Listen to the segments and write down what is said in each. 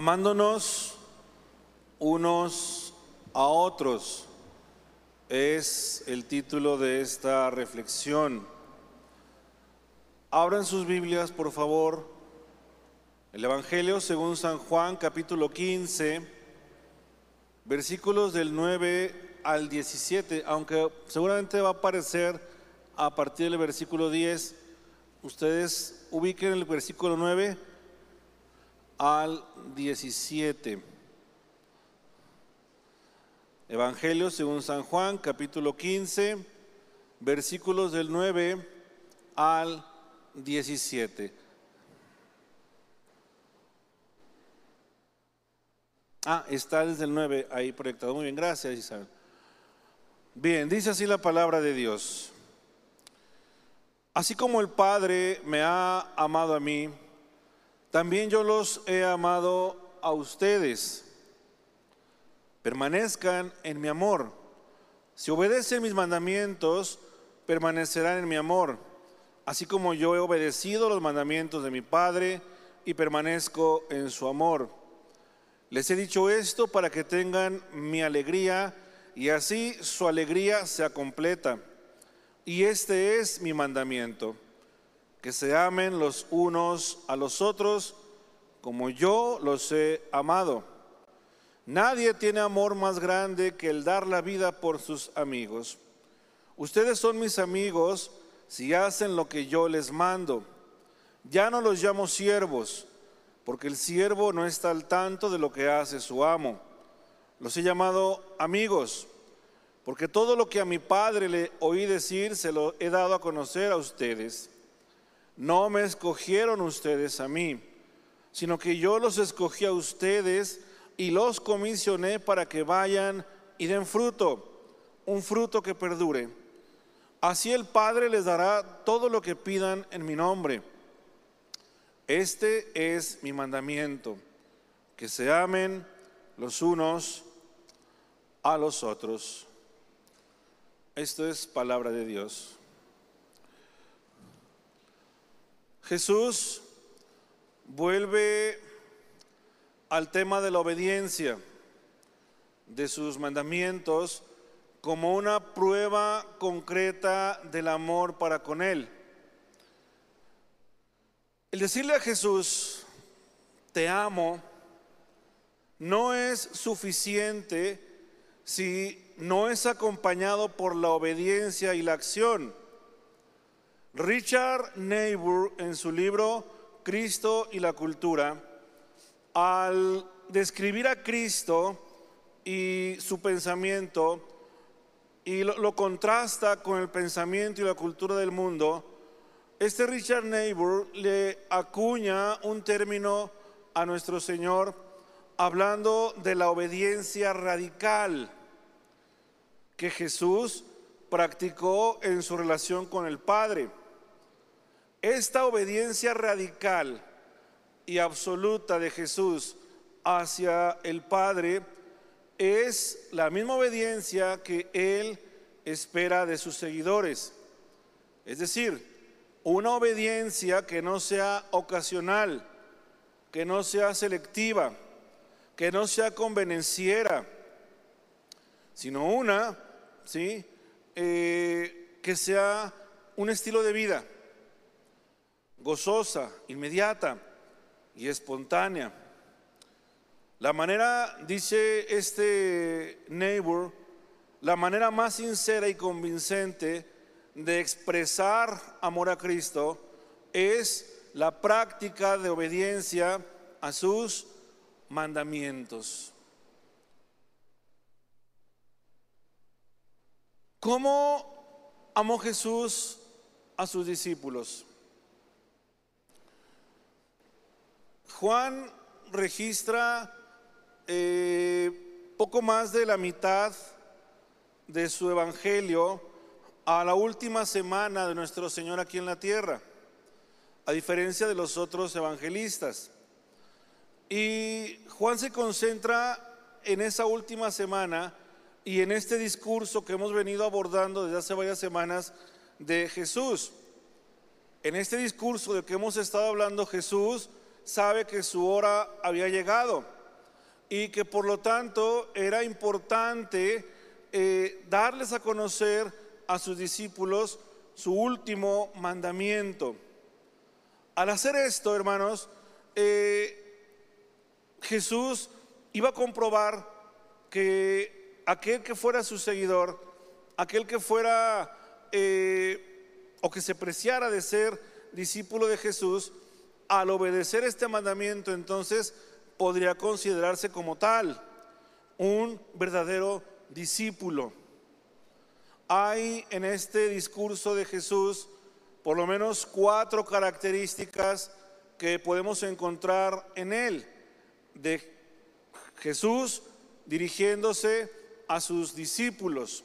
Amándonos unos a otros es el título de esta reflexión. Abran sus Biblias, por favor. El Evangelio según San Juan, capítulo 15, versículos del 9 al 17, aunque seguramente va a aparecer a partir del versículo 10. Ustedes ubiquen el versículo 9 al 17. Evangelio según San Juan, capítulo 15, versículos del 9 al 17. Ah, está desde el 9 ahí proyectado. Muy bien, gracias Isabel. Bien, dice así la palabra de Dios. Así como el Padre me ha amado a mí, también yo los he amado a ustedes. Permanezcan en mi amor. Si obedecen mis mandamientos, permanecerán en mi amor, así como yo he obedecido los mandamientos de mi Padre y permanezco en su amor. Les he dicho esto para que tengan mi alegría y así su alegría sea completa. Y este es mi mandamiento que se amen los unos a los otros como yo los he amado. Nadie tiene amor más grande que el dar la vida por sus amigos. Ustedes son mis amigos si hacen lo que yo les mando. Ya no los llamo siervos, porque el siervo no está al tanto de lo que hace su amo. Los he llamado amigos, porque todo lo que a mi padre le oí decir se lo he dado a conocer a ustedes. No me escogieron ustedes a mí, sino que yo los escogí a ustedes y los comisioné para que vayan y den fruto, un fruto que perdure. Así el Padre les dará todo lo que pidan en mi nombre. Este es mi mandamiento, que se amen los unos a los otros. Esto es palabra de Dios. Jesús vuelve al tema de la obediencia de sus mandamientos como una prueba concreta del amor para con Él. El decirle a Jesús, te amo, no es suficiente si no es acompañado por la obediencia y la acción. Richard Neighbor en su libro Cristo y la cultura, al describir a Cristo y su pensamiento, y lo, contrasta con el pensamiento y la cultura del mundo, este Richard Neighbor le acuña un término a nuestro Señor hablando de la obediencia radical que Jesús practicó en su relación con el Padre. Esta obediencia radical y absoluta de Jesús hacia el Padre es la misma obediencia que Él espera de sus seguidores. Es decir, una obediencia que no sea ocasional, que no sea selectiva, que no sea convenenciera, sino una, ¿sí? Eh, que sea un estilo de vida gozosa, inmediata y espontánea. La manera, dice este neighbor, la manera más sincera y convincente de expresar amor a Cristo es la práctica de obediencia a sus mandamientos. ¿Cómo amó Jesús a sus discípulos? Juan registra eh, poco más de la mitad de su evangelio a la última semana de nuestro Señor aquí en la tierra, a diferencia de los otros evangelistas. Y Juan se concentra en esa última semana y en este discurso que hemos venido abordando desde hace varias semanas de Jesús. En este discurso de que hemos estado hablando, Jesús sabe que su hora había llegado y que por lo tanto era importante eh, darles a conocer a sus discípulos su último mandamiento. Al hacer esto, hermanos, eh, Jesús iba a comprobar que aquel que fuera su seguidor, aquel que fuera eh, o que se preciara de ser discípulo de Jesús, al obedecer este mandamiento, entonces podría considerarse como tal, un verdadero discípulo. Hay en este discurso de Jesús por lo menos cuatro características que podemos encontrar en él, de Jesús dirigiéndose a sus discípulos.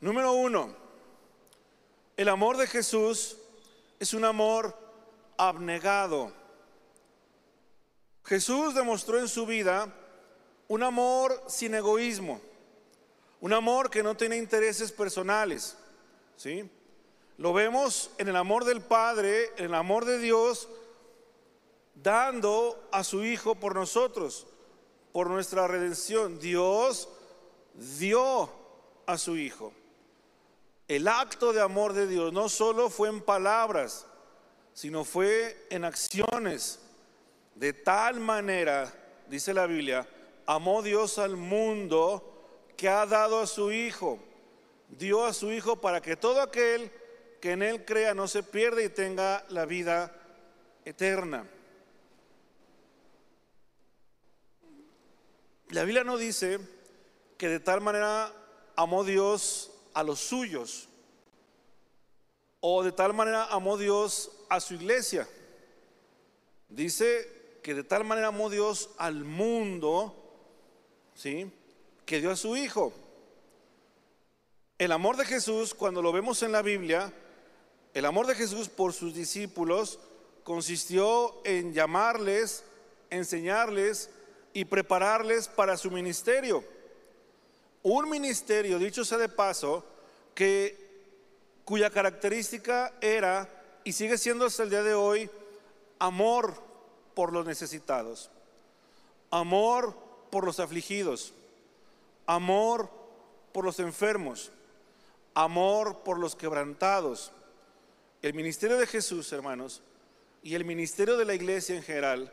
Número uno, el amor de Jesús es un amor abnegado. Jesús demostró en su vida un amor sin egoísmo, un amor que no tiene intereses personales, ¿sí? Lo vemos en el amor del Padre, en el amor de Dios, dando a su Hijo por nosotros, por nuestra redención. Dios dio a su Hijo. El acto de amor de Dios no solo fue en palabras, sino fue en acciones. De tal manera, dice la Biblia, amó Dios al mundo que ha dado a su Hijo. Dio a su Hijo para que todo aquel que en Él crea no se pierda y tenga la vida eterna. La Biblia no dice que de tal manera amó Dios a los suyos o de tal manera amó Dios a su iglesia. Dice que de tal manera amó Dios al mundo, ¿sí? Que dio a su Hijo. El amor de Jesús, cuando lo vemos en la Biblia, el amor de Jesús por sus discípulos consistió en llamarles, enseñarles y prepararles para su ministerio. Un ministerio, dicho sea de paso, que cuya característica era y sigue siendo hasta el día de hoy amor por los necesitados, amor por los afligidos, amor por los enfermos, amor por los quebrantados, el ministerio de Jesús, hermanos, y el ministerio de la iglesia en general,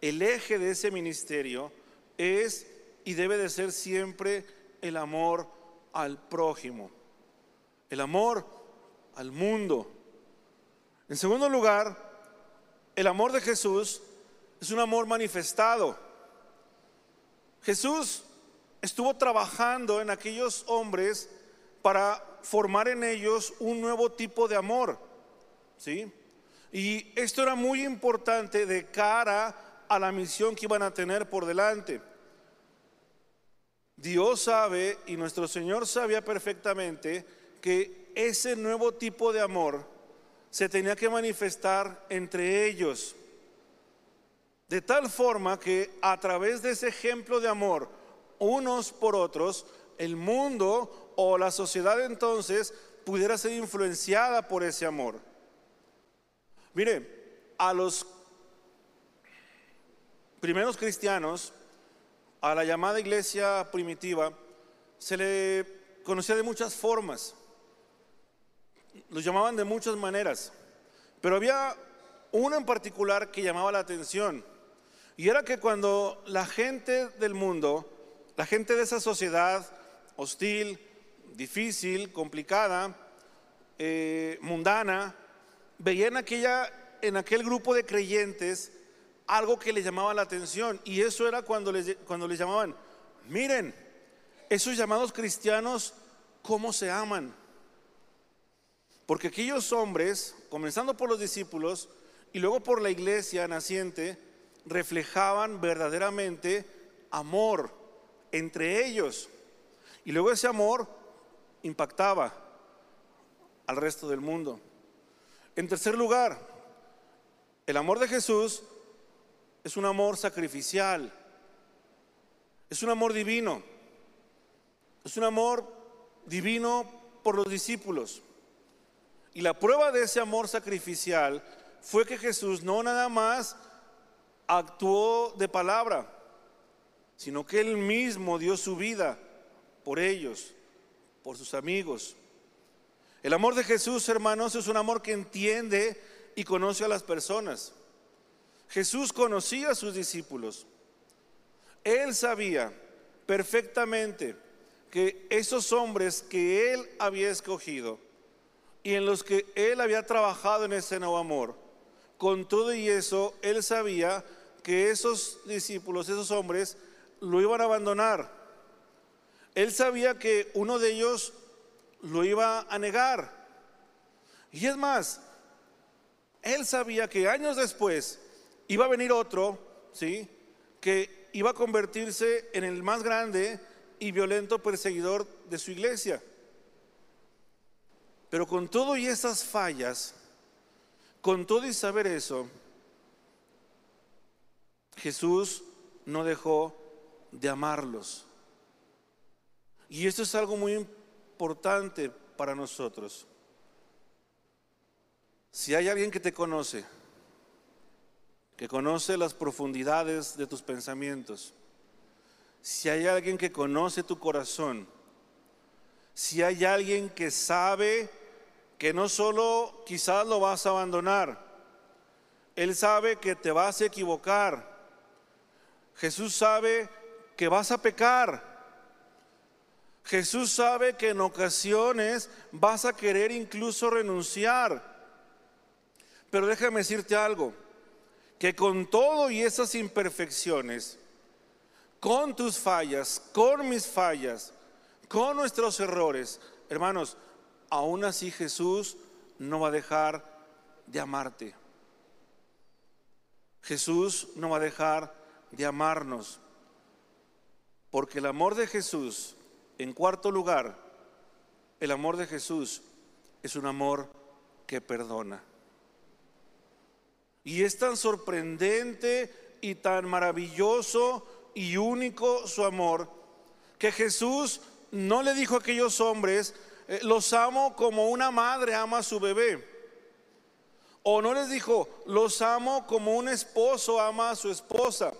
el eje de ese ministerio es y debe de ser siempre el amor al prójimo, el amor al mundo. En segundo lugar, el amor de Jesús es un amor manifestado. Jesús estuvo trabajando en aquellos hombres para formar en ellos un nuevo tipo de amor. ¿Sí? Y esto era muy importante de cara a la misión que iban a tener por delante. Dios sabe y nuestro Señor sabía perfectamente que ese nuevo tipo de amor se tenía que manifestar entre ellos. De tal forma que a través de ese ejemplo de amor, unos por otros, el mundo o la sociedad entonces pudiera ser influenciada por ese amor. Mire, a los primeros cristianos, a la llamada iglesia primitiva, se le conocía de muchas formas. Los llamaban de muchas maneras. Pero había uno en particular que llamaba la atención. Y era que cuando la gente del mundo, la gente de esa sociedad hostil, difícil, complicada, eh, mundana, veían aquella, en aquel grupo de creyentes algo que les llamaba la atención. Y eso era cuando les, cuando les llamaban, miren, esos llamados cristianos, ¿cómo se aman? Porque aquellos hombres, comenzando por los discípulos y luego por la iglesia naciente, reflejaban verdaderamente amor entre ellos. Y luego ese amor impactaba al resto del mundo. En tercer lugar, el amor de Jesús es un amor sacrificial, es un amor divino, es un amor divino por los discípulos. Y la prueba de ese amor sacrificial fue que Jesús no nada más actuó de palabra, sino que Él mismo dio su vida por ellos, por sus amigos. El amor de Jesús, hermanos, es un amor que entiende y conoce a las personas. Jesús conocía a sus discípulos. Él sabía perfectamente que esos hombres que Él había escogido y en los que Él había trabajado en ese nuevo amor, con todo y eso, Él sabía que esos discípulos, esos hombres, lo iban a abandonar. Él sabía que uno de ellos lo iba a negar. Y es más, él sabía que años después iba a venir otro, ¿sí? Que iba a convertirse en el más grande y violento perseguidor de su iglesia. Pero con todo y esas fallas, con todo y saber eso, Jesús no dejó de amarlos. Y esto es algo muy importante para nosotros. Si hay alguien que te conoce, que conoce las profundidades de tus pensamientos, si hay alguien que conoce tu corazón, si hay alguien que sabe que no solo quizás lo vas a abandonar, Él sabe que te vas a equivocar, Jesús sabe que vas a pecar, Jesús sabe que en ocasiones vas a querer incluso renunciar. Pero déjame decirte algo, que con todo y esas imperfecciones, con tus fallas, con mis fallas, con nuestros errores, hermanos, aún así Jesús no va a dejar de amarte. Jesús no va a dejar de amarnos, porque el amor de Jesús en cuarto lugar, el amor de Jesús es un amor que perdona. Y es tan sorprendente y tan maravilloso y único su amor que Jesús no le dijo a aquellos hombres, eh, los amo como una madre ama a su bebé. O no les dijo, los amo como un esposo ama a su esposa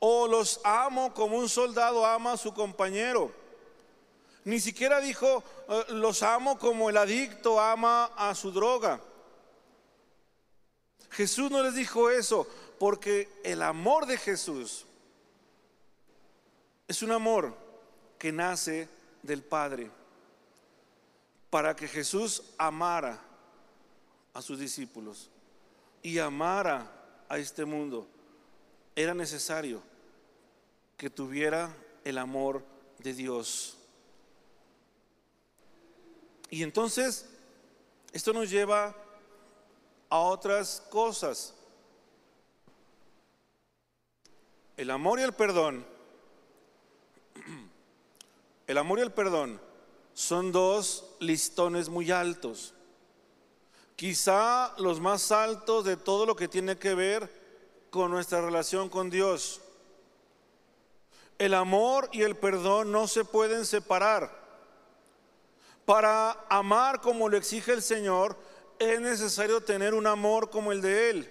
o los amo como un soldado ama a su compañero. Ni siquiera dijo, eh, los amo como el adicto ama a su droga. Jesús no les dijo eso porque el amor de Jesús es un amor que nace del Padre. Para que Jesús amara a sus discípulos y amara a este mundo, era necesario que tuviera el amor de Dios. Y entonces, esto nos lleva a otras cosas. El amor y el perdón, el amor y el perdón son dos listones muy altos. Quizá los más altos de todo lo que tiene que ver con nuestra relación con Dios. El amor y el perdón no se pueden separar. Para amar como lo exige el Señor, es necesario tener un amor como el de Él.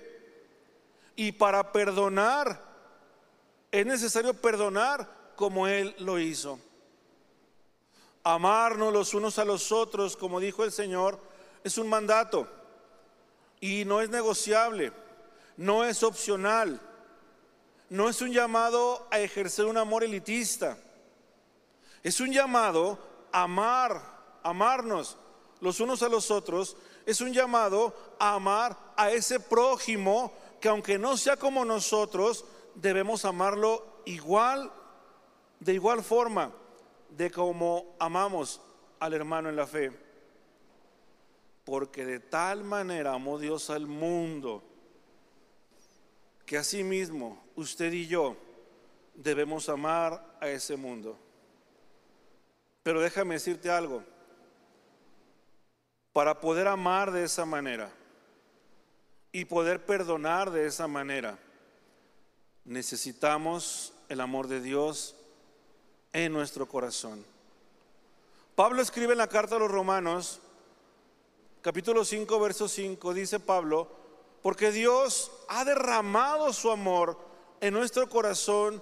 Y para perdonar, es necesario perdonar como Él lo hizo. Amarnos los unos a los otros, como dijo el Señor, es un mandato y no es negociable, no es opcional no es un llamado a ejercer un amor elitista. Es un llamado a amar, amarnos los unos a los otros. Es un llamado a amar a ese prójimo que aunque no sea como nosotros, debemos amarlo igual, de igual forma, de como amamos al hermano en la fe. Porque de tal manera amó Dios al mundo que asimismo usted y yo debemos amar a ese mundo. Pero déjame decirte algo, para poder amar de esa manera y poder perdonar de esa manera, necesitamos el amor de Dios en nuestro corazón. Pablo escribe en la carta a los romanos, capítulo 5, verso 5, dice Pablo, porque Dios ha derramado su amor en nuestro corazón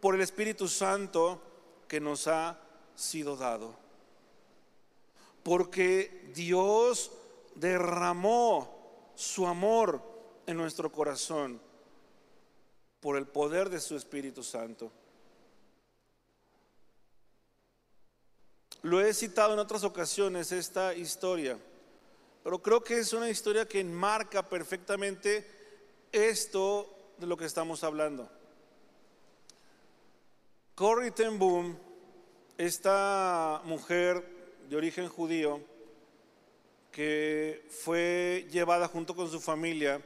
por el Espíritu Santo que nos ha sido dado. Porque Dios derramó su amor en nuestro corazón por el poder de su Espíritu Santo. Lo he citado en otras ocasiones esta historia, pero creo que es una historia que enmarca perfectamente esto de lo que estamos hablando. Corrie ten Boom, esta mujer de origen judío, que fue llevada junto con su familia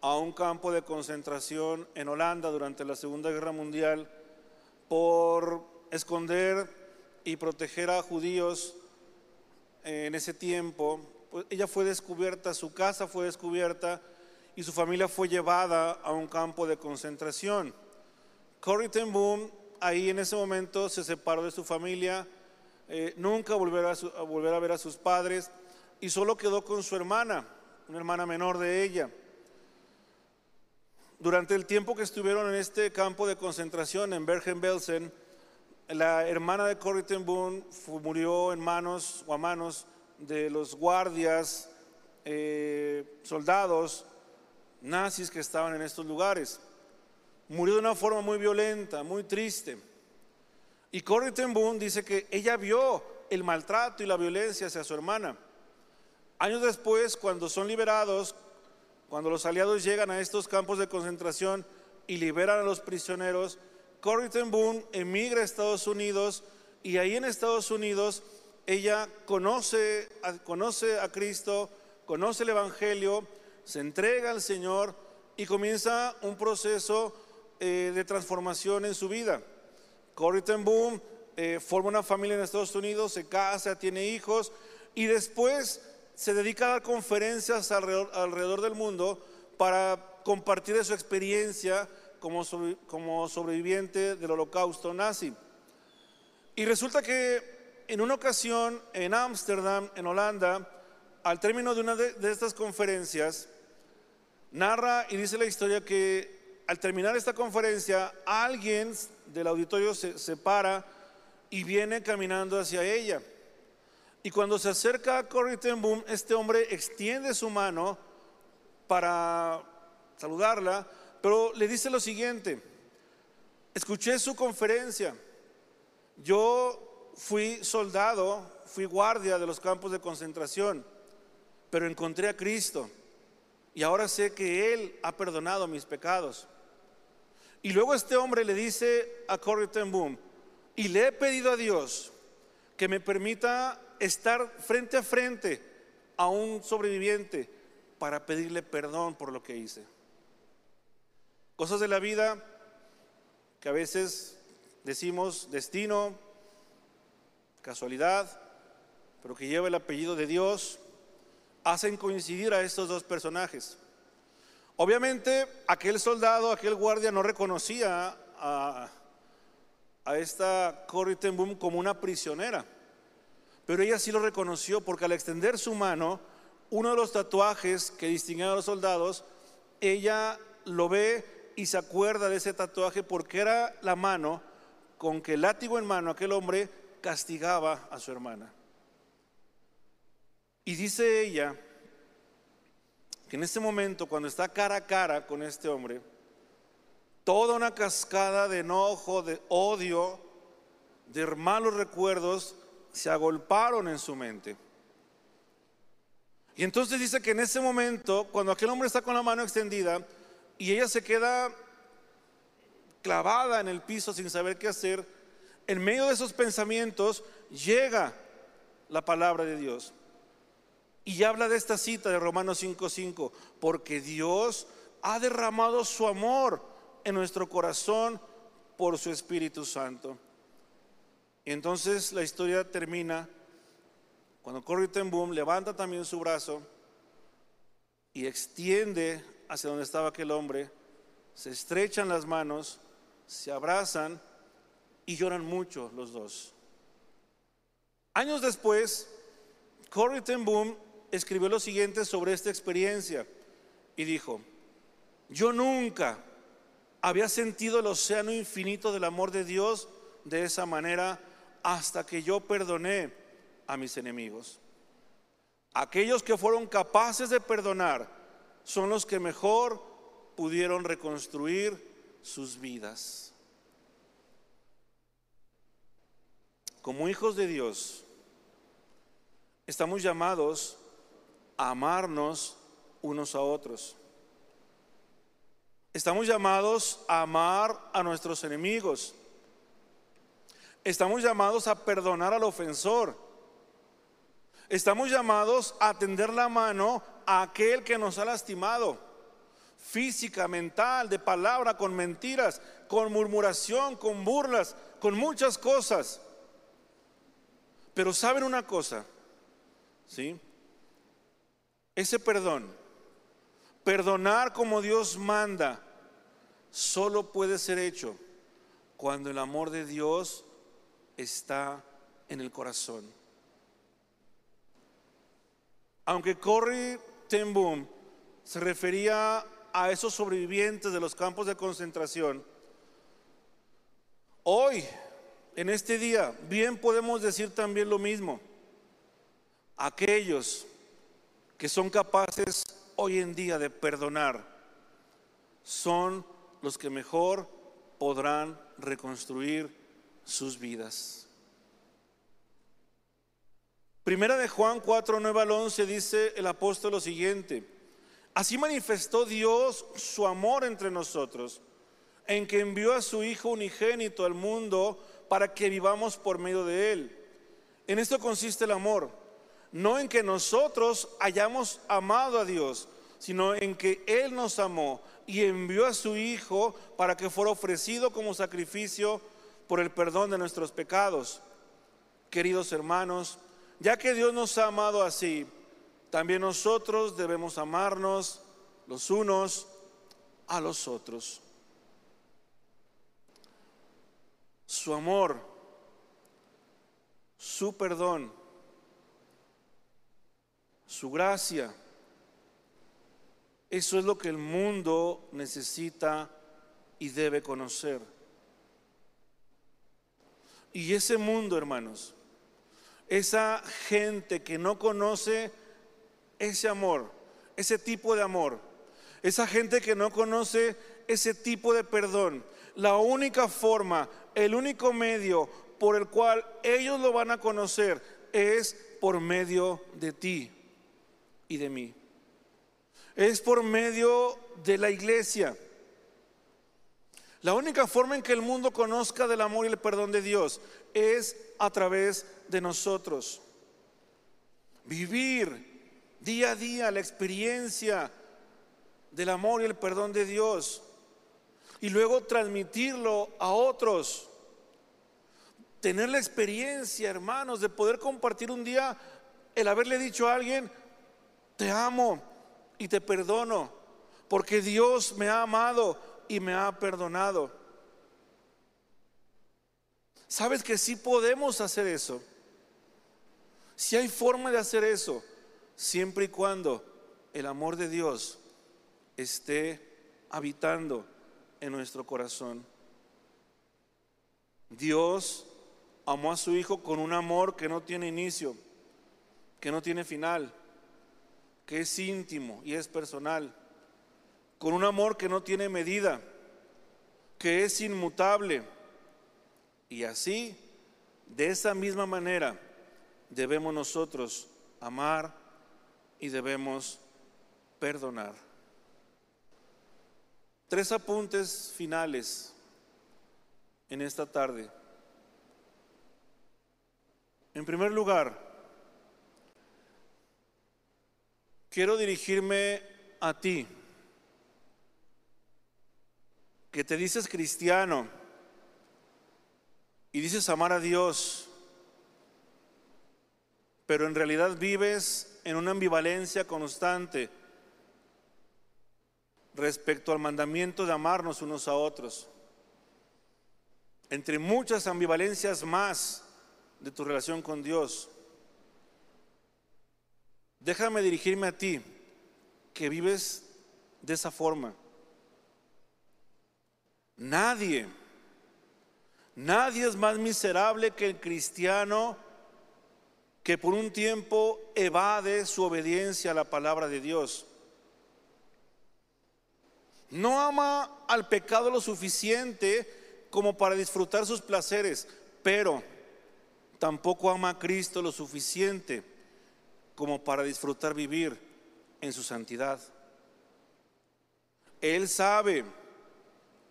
a un campo de concentración en Holanda durante la Segunda Guerra Mundial por esconder y proteger a judíos en ese tiempo, pues ella fue descubierta, su casa fue descubierta y su familia fue llevada a un campo de concentración. Corrie ten Boom ahí en ese momento se separó de su familia, eh, nunca volverá a, volver a ver a sus padres y solo quedó con su hermana, una hermana menor de ella. Durante el tiempo que estuvieron en este campo de concentración en Bergen-Belsen, la hermana de Corrie ten Boom murió en manos o a manos de los guardias, eh, soldados nazis que estaban en estos lugares. Murió de una forma muy violenta, muy triste. Y Corrie ten Boom dice que ella vio el maltrato y la violencia hacia su hermana. Años después, cuando son liberados, cuando los aliados llegan a estos campos de concentración y liberan a los prisioneros, Corrie ten Boom emigra a Estados Unidos y ahí en Estados Unidos ella conoce, conoce a Cristo, conoce el Evangelio, se entrega al Señor y comienza un proceso eh, de transformación en su vida. Corrie ten Boom eh, forma una familia en Estados Unidos, se casa, tiene hijos y después se dedica a dar conferencias alrededor, alrededor del mundo para compartir su experiencia como, como sobreviviente del holocausto nazi. Y resulta que en una ocasión en Ámsterdam, en Holanda, al término de una de, estas conferencias, narra y dice la historia que al terminar esta conferencia, alguien del auditorio se, se para y viene caminando hacia ella. Y cuando se acerca a Corrie ten Boom, este hombre extiende su mano para saludarla, pero le dice lo siguiente, escuché su conferencia, yo fui soldado, fui guardia de los campos de concentración, pero encontré a Cristo y ahora sé que Él ha perdonado mis pecados. Y luego este hombre le dice a Corrie Boom, y le he pedido a Dios que me permita estar frente a frente a un sobreviviente para pedirle perdón por lo que hice. Cosas de la vida que a veces decimos destino, casualidad, pero que lleva el apellido de Dios, hacen coincidir a estos dos personajes. Obviamente aquel soldado, aquel guardia no reconocía a, a esta Corrie ten Boom como una prisionera, pero ella sí lo reconoció porque al extender su mano, uno de los tatuajes que distinguían a los soldados, ella lo ve y se acuerda de ese tatuaje porque era la mano con que látigo en mano aquel hombre castigaba a su hermana. Y dice ella que en ese momento, cuando está cara a cara con este hombre, toda una cascada de enojo, de odio, de malos recuerdos se agolparon en su mente. Y entonces dice que en ese momento, cuando aquel hombre está con la mano extendida, y ella se queda clavada en el piso sin saber qué hacer. En medio de esos pensamientos llega la palabra de Dios. Y habla de esta cita de Romanos 5:5, porque Dios ha derramado su amor en nuestro corazón por su Espíritu Santo. Y entonces la historia termina cuando Corrie ten Boom levanta también su brazo y extiende hacia donde estaba aquel hombre, se estrechan las manos, se abrazan y lloran mucho los dos. Años después, Corrie ten Boom escribió lo siguiente sobre esta experiencia y dijo, yo nunca había sentido el océano infinito del amor de Dios de esa manera hasta que yo perdoné a mis enemigos. Aquellos que fueron capaces de perdonar son los que mejor pudieron reconstruir sus vidas. Como hijos de Dios, estamos llamados a amarnos unos a otros. Estamos llamados a amar a nuestros enemigos. Estamos llamados a perdonar al ofensor. Estamos llamados a tender la mano aquel que nos ha lastimado, física, mental, de palabra, con mentiras, con murmuración, con burlas, con muchas cosas. Pero saben una cosa, ¿sí? Ese perdón Perdonar como Dios manda solo puede ser hecho cuando el amor de Dios está en el corazón. Aunque Corrie ten Boom se refería a esos sobrevivientes de los campos de concentración, hoy, en este día, bien podemos decir también lo mismo. Aquellos que son capaces hoy en día de perdonar son los que mejor podrán reconstruir sus vidas. Primera de Juan 4, 9 al 11 dice el apóstol lo siguiente. Así manifestó Dios su amor entre nosotros, en que envió a su Hijo unigénito al mundo para que vivamos por medio de Él. En esto consiste el amor no en que nosotros hayamos amado a Dios, sino en que Él nos amó y envió a su Hijo para que fuera ofrecido como sacrificio por el perdón de nuestros pecados. Queridos hermanos, ya que Dios nos ha amado así, también nosotros debemos amarnos los unos a los otros. Su amor, su perdón, su gracia. Eso es lo que el mundo necesita y debe conocer. Y ese mundo, hermanos, esa gente que no conoce ese amor, ese tipo de amor, esa gente que no conoce ese tipo de perdón, la única forma, el único medio por el cual ellos lo van a conocer es por medio de ti y de mí. Es por medio de la iglesia. La única forma en que el mundo conozca del amor y el perdón de Dios es a través de nosotros. Vivir día a día la experiencia del amor y el perdón de Dios y luego transmitirlo a otros. Tener la experiencia, hermanos, de poder compartir un día el haberle dicho a alguien, te amo y te perdono, porque Dios me ha amado y me ha perdonado. ¿Sabes que sí podemos hacer eso? Si hay forma de hacer eso, siempre y cuando el amor de Dios esté habitando en nuestro corazón. Dios amó a su Hijo con un amor que no tiene inicio, que no tiene final que es íntimo y es personal, con un amor que no tiene medida, que es inmutable. Y así, de esa misma manera, debemos nosotros amar y debemos perdonar. Tres apuntes finales en esta tarde. En primer lugar, quiero dirigirme a ti, que te dices cristiano y dices amar a Dios, pero en realidad vives en una ambivalencia constante respecto al mandamiento de amarnos unos a otros. Entre muchas ambivalencias más de tu relación con Dios. Déjame dirigirme a ti, que vives de esa forma. Nadie, nadie es más miserable que el cristiano que por un tiempo evade su obediencia a la palabra de Dios. No ama al pecado lo suficiente como para disfrutar sus placeres, pero tampoco ama a Cristo lo suficiente como para disfrutar vivir en su santidad. Él sabe,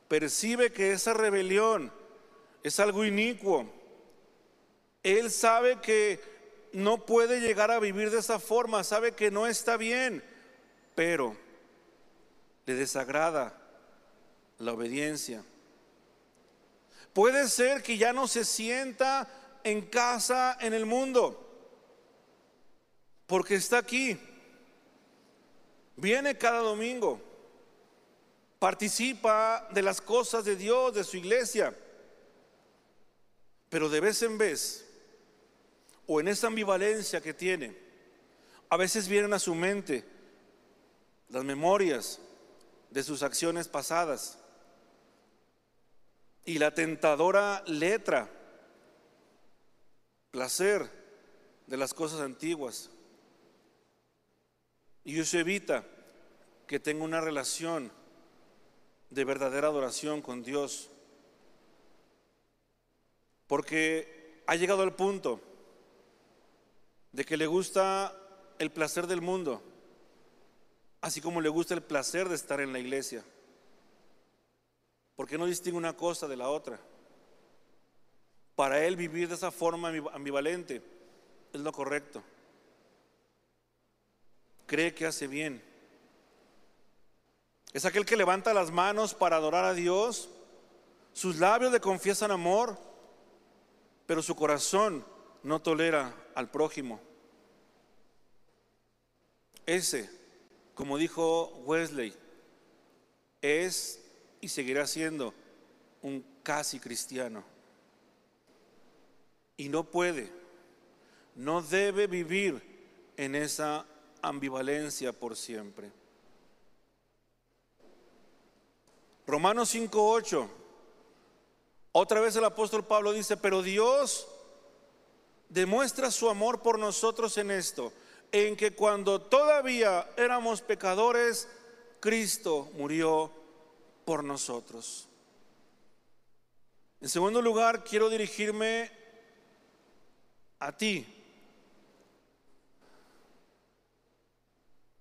percibe que esa rebelión es algo inicuo. Él sabe que no puede llegar a vivir de esa forma, sabe que no está bien, pero le desagrada la obediencia. Puede ser que ya no se sienta en casa en el mundo, porque está aquí. Viene cada domingo, participa de las cosas de Dios, de su iglesia, pero de vez en vez, o en esa ambivalencia que tiene, a veces vienen a su mente las memorias de sus acciones pasadas y la tentadora letra, placer de las cosas antiguas. Y eso evita que tenga una relación de verdadera adoración con Dios. Porque ha llegado al punto de que le gusta el placer del mundo, así como le gusta el placer de estar en la iglesia. Porque no distingue una cosa de la otra. Para él vivir de esa forma ambivalente es lo correcto. Cree que hace bien. Es aquel que levanta las manos para adorar a Dios. Sus labios le confiesan amor, pero su corazón no tolera al prójimo. Ese, como dijo Wesley, es y seguirá siendo un casi cristiano. Y no puede, no debe vivir en esa ambivalencia por siempre. Romanos 5:8. Otra vez el apóstol Pablo dice, pero Dios demuestra su amor por nosotros en esto, en que cuando todavía éramos pecadores, Cristo murió por nosotros. En segundo lugar, quiero dirigirme a ti,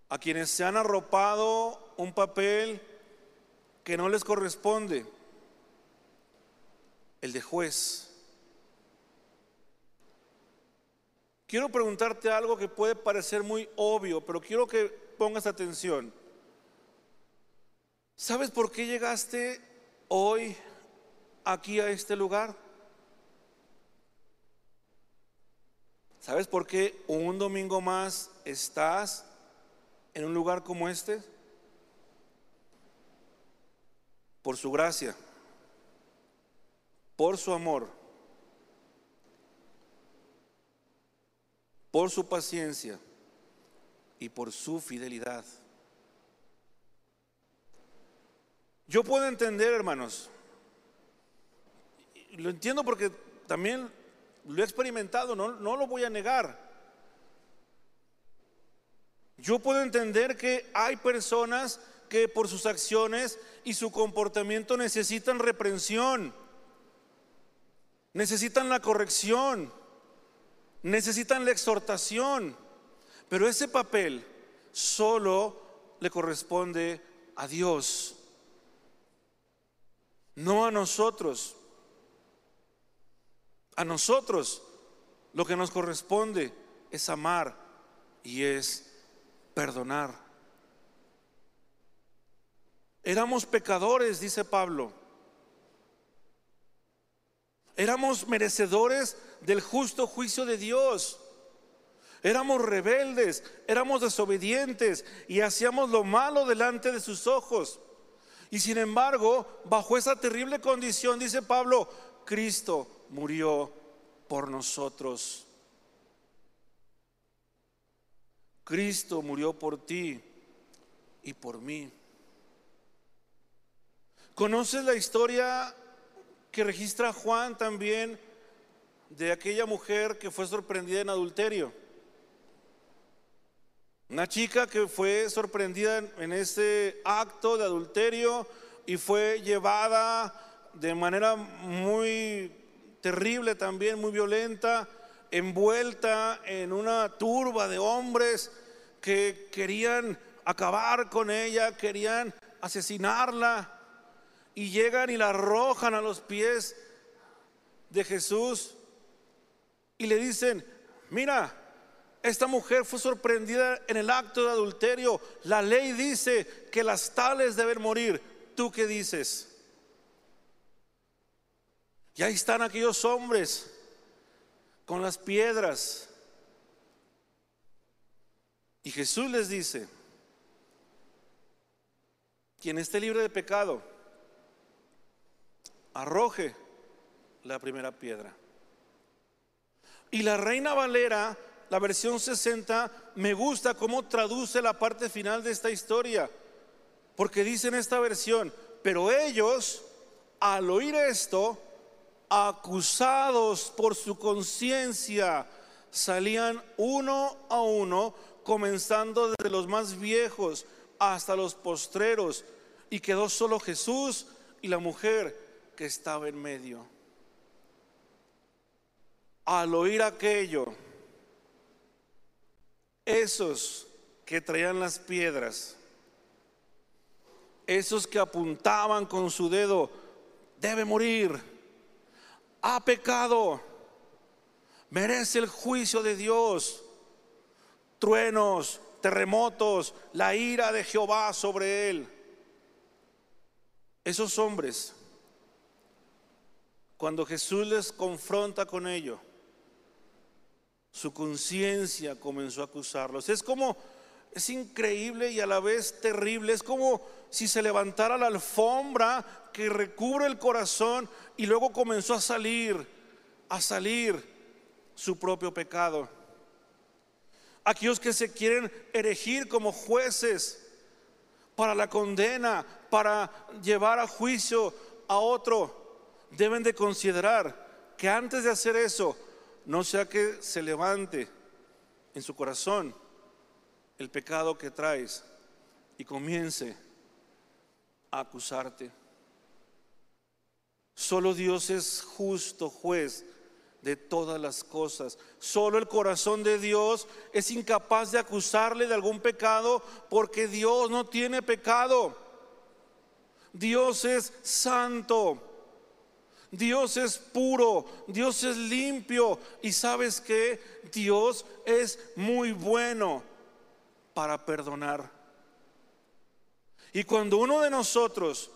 a quienes se han arropado un papel que no les corresponde, el de juez. Quiero preguntarte algo que puede parecer muy obvio, pero quiero que pongas atención. ¿Sabes por qué llegaste hoy aquí a este lugar? ¿Sabes por qué un domingo más estás en un lugar como este? Por su gracia, por su amor, por su paciencia y por su fidelidad. Yo puedo entender, hermanos, lo entiendo porque también lo he experimentado, no, no lo voy a negar. Yo puedo entender que hay personas que por sus acciones y su comportamiento necesitan reprensión, necesitan la corrección, necesitan la exhortación, pero ese papel solo le corresponde a Dios, no a nosotros. A nosotros lo que nos corresponde es amar y es perdonar. Éramos pecadores, dice Pablo. Éramos merecedores del justo juicio de Dios. Éramos rebeldes, éramos desobedientes y hacíamos lo malo delante de sus ojos. Y sin embargo, bajo esa terrible condición, dice Pablo, Cristo murió por nosotros. Cristo murió por ti y por mí. ¿Conoces la historia que registra Juan también de aquella mujer que fue sorprendida en adulterio? Una chica que fue sorprendida en ese acto de adulterio y fue llevada de manera muy terrible también, muy violenta, envuelta en una turba de hombres que querían acabar con ella, querían asesinarla y llegan y la arrojan a los pies de Jesús y le dicen, mira, esta mujer fue sorprendida en el acto de adulterio. La ley dice que las tales deben morir. ¿Tú qué dices? Y ahí están aquellos hombres con las piedras. Y Jesús les dice, quien esté libre de pecado, arroje la primera piedra. Y la reina Valera la versión 60, me gusta cómo traduce la parte final de esta historia. Porque dice en esta versión, pero ellos, al oír esto, acusados por su conciencia, salían uno a uno, comenzando desde los más viejos hasta los postreros, y quedó solo Jesús y la mujer que estaba en medio. Al oír aquello, esos que traían las piedras, esos que apuntaban con su dedo, debe morir, ha pecado, merece el juicio de Dios, truenos, terremotos, la ira de Jehová sobre él. Esos hombres, cuando Jesús les confronta con ello, su conciencia comenzó a acusarlos. Es como, es increíble y a la vez terrible. Es como si se levantara la alfombra que recubre el corazón y luego comenzó a salir, a salir su propio pecado. Aquellos que se quieren erigir como jueces para la condena, para llevar a juicio a otro, deben de considerar que antes de hacer eso, no sea que se levante en su corazón el pecado que traes y comience a acusarte. Solo Dios es justo juez de todas las cosas. Solo el corazón de Dios es incapaz de acusarle de algún pecado porque Dios no tiene pecado. Dios es santo. Dios es puro, Dios es limpio y sabes que Dios es muy bueno para perdonar. Y cuando uno de nosotros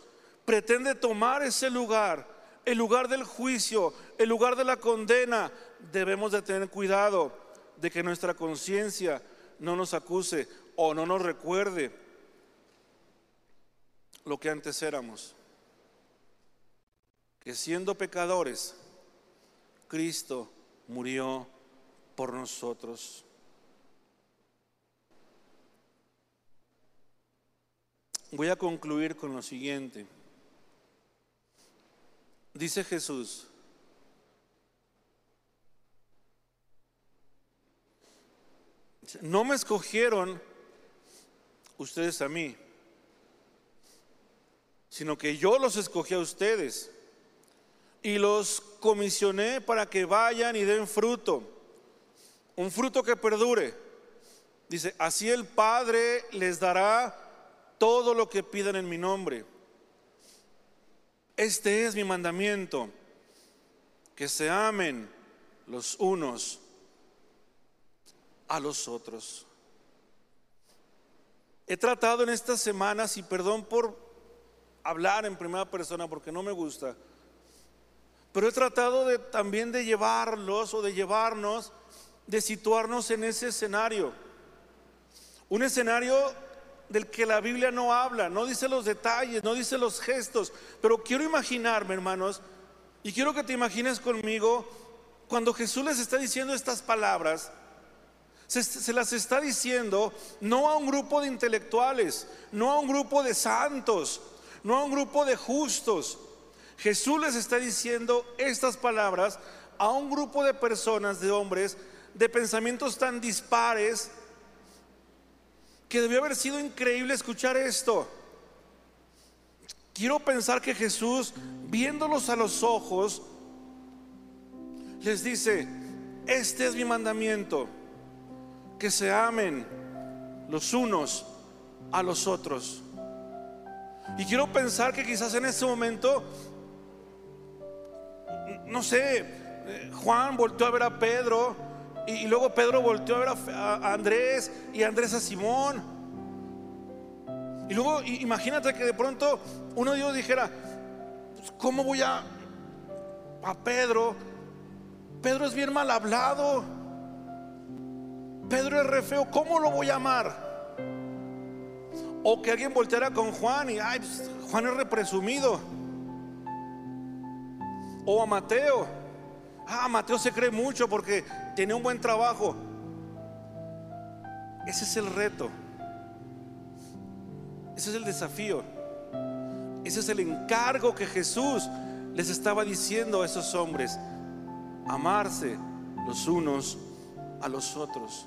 pretende tomar ese lugar, el lugar del juicio, el lugar de la condena, debemos de tener cuidado de que nuestra conciencia no nos acuse o no nos recuerde lo que antes éramos que siendo pecadores, Cristo murió por nosotros. Voy a concluir con lo siguiente. Dice Jesús, no me escogieron ustedes a mí, sino que yo los escogí a ustedes y los comisioné para que vayan y den fruto, un fruto que perdure. Dice, así el Padre les dará todo lo que pidan en mi nombre. Este es mi mandamiento, que se amen los unos a los otros. He tratado en estas semanas, y perdón por hablar en primera persona porque no me gusta, pero he tratado de, también de llevarlos o de llevarnos, de situarnos en ese escenario. Un escenario del que la Biblia no habla, no dice los detalles, no dice los gestos, pero quiero imaginarme, hermanos, y quiero que te imagines conmigo, cuando Jesús les está diciendo estas palabras, se, se, las está diciendo no a un grupo de intelectuales, no a un grupo de santos, no a un grupo de justos. Jesús les está diciendo estas palabras a un grupo de personas, de hombres, de pensamientos tan dispares, que debió haber sido increíble escuchar esto. Quiero pensar que Jesús, viéndolos a los ojos, les dice, este es mi mandamiento, que se amen los unos a los otros. Y quiero pensar que quizás en ese momento, no sé, Juan volteó a ver a Pedro y, luego Pedro volteó a ver a, Andrés y Andrés a Simón. Y luego imagínate que de pronto uno de ellos dijera, pues, ¿cómo voy a, a Pedro? Pedro es bien mal hablado. Pedro es re feo, ¿cómo lo voy a amar? O que alguien volteara con Juan y, ay, pues, Juan es represumido. O a Mateo. Ah, Mateo se cree mucho porque tiene un buen trabajo. Ese es el reto. Ese es el desafío. Ese es el encargo que Jesús les estaba diciendo a esos hombres. Amarse los unos a los otros.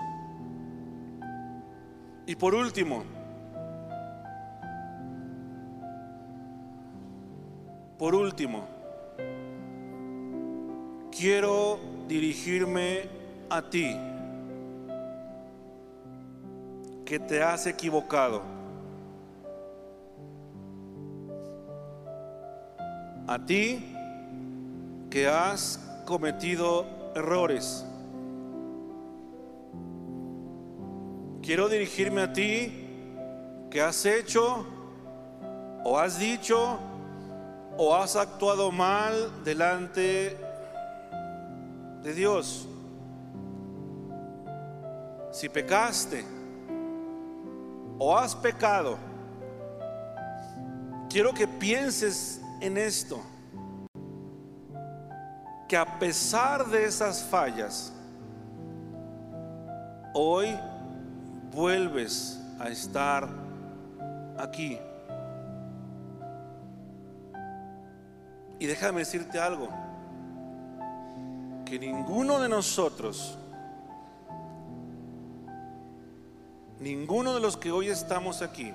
Y por último, por último, quiero dirigirme a ti, que te has equivocado. A ti que has cometido errores. Quiero dirigirme a ti que has hecho o has dicho o has actuado mal delante de Dios. Si pecaste o has pecado, quiero que pienses en esto, que a pesar de esas fallas, hoy vuelves a estar aquí. Y déjame decirte algo, que ninguno de nosotros, ninguno de los que hoy estamos aquí,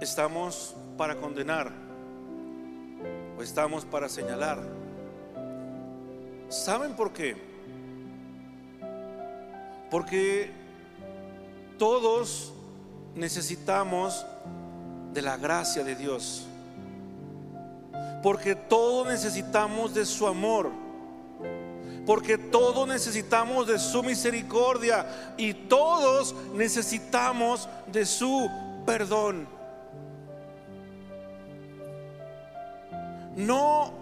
estamos para condenar o estamos para señalar. ¿Saben por qué? Porque todos necesitamos de la gracia de Dios. Porque todos necesitamos de su amor. Porque todos necesitamos de su misericordia. Y todos necesitamos de su perdón. No,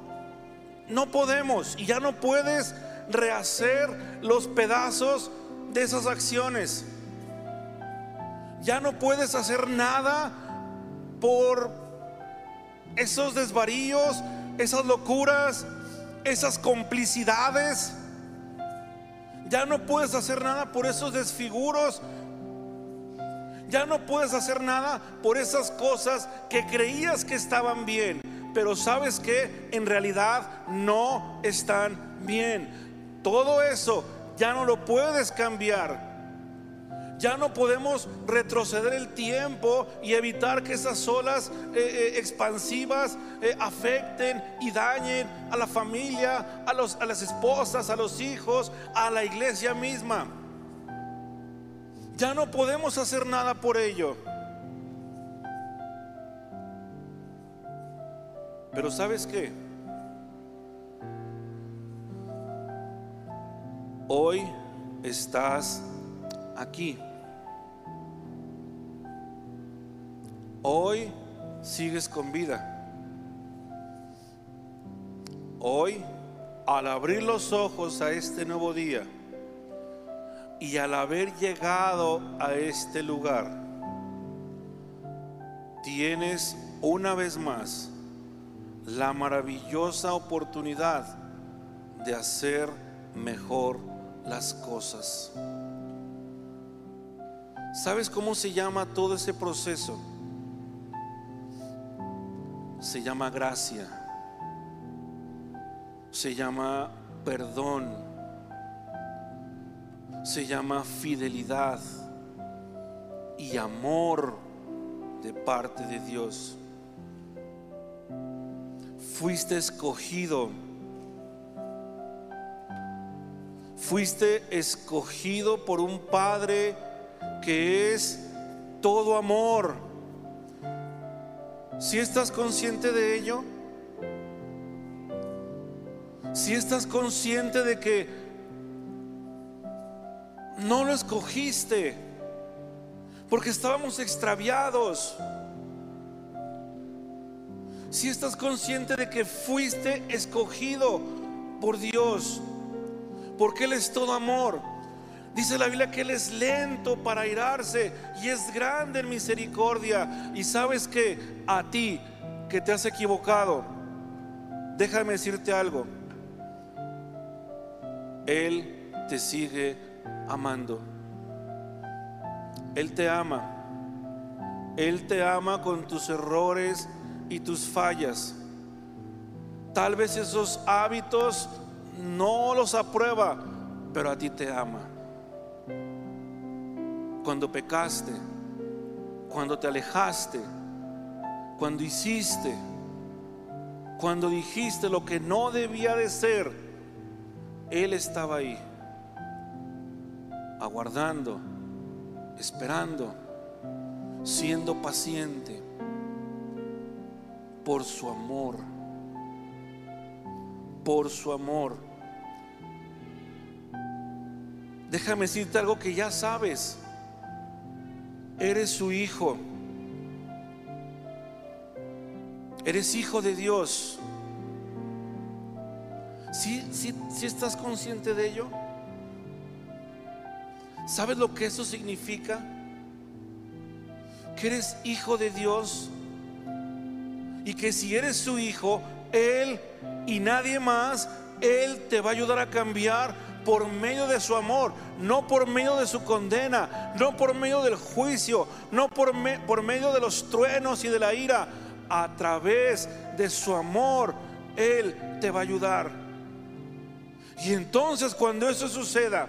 no podemos y ya no puedes rehacer los pedazos de esas acciones. Ya no puedes hacer nada por esos desvaríos, esas locuras, esas complicidades. Ya no puedes hacer nada por esos desfiguros. Ya no puedes hacer nada por esas cosas que creías que estaban bien, pero sabes que en realidad no están bien. Todo eso ya no lo puedes cambiar. Ya no podemos retroceder el tiempo y evitar que esas olas eh, eh, expansivas eh, afecten y dañen a la familia, a, a las esposas, a los hijos, a la iglesia misma. Ya no podemos hacer nada por ello. Pero ¿sabes qué? Hoy estás aquí. Hoy sigues con vida. Hoy, al abrir los ojos a este nuevo día y al haber llegado a este lugar, tienes una vez más la maravillosa oportunidad de hacer mejor las cosas. ¿Sabes cómo se llama todo ese proceso? Se llama gracia. Se llama perdón. Se llama fidelidad y amor de parte de Dios. Fuiste escogido. Fuiste escogido por un Padre que es todo amor. Si estás consciente de ello, si estás consciente de que no lo escogiste porque estábamos extraviados, si estás consciente de que fuiste escogido por Dios, porque Él es todo amor, Dice la Biblia que Él es lento para irarse y es grande en misericordia. Y sabes que a ti que te has equivocado, déjame decirte algo. Él te sigue amando. Él te ama. Él te ama con tus errores y tus fallas. Tal vez esos hábitos no los aprueba, pero a ti te ama cuando pecaste, cuando te alejaste, cuando hiciste, cuando dijiste lo que no debía de ser, Él estaba ahí, aguardando, esperando, siendo paciente por su amor, por su amor. Déjame decirte algo que ya sabes eres su hijo. Eres hijo de Dios. ¿Sí, sí, estás consciente de ello? ¿Sabes lo que eso significa? Que eres hijo de Dios y que si eres su hijo, Él y nadie más, Él te va a ayudar a cambiar por medio de su amor, no por medio de su condena, no por medio del juicio, no por, medio de los truenos y de la ira. A través de su amor, Él te va a ayudar. Y entonces cuando eso suceda,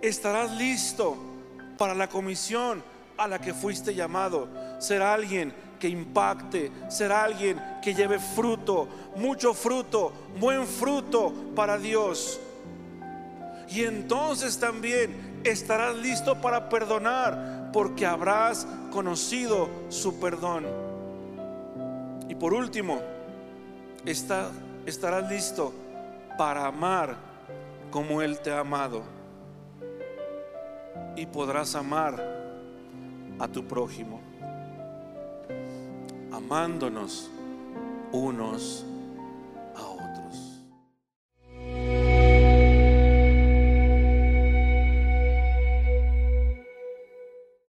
estarás listo para la comisión a la que fuiste llamado. Será alguien que impacte, será alguien que lleve fruto, mucho fruto, buen fruto para Dios. Y entonces también estarás listo para perdonar porque habrás conocido su perdón. Y por último, estarás listo para amar como Él te ha amado. Y podrás amar a tu prójimo, amándonos unos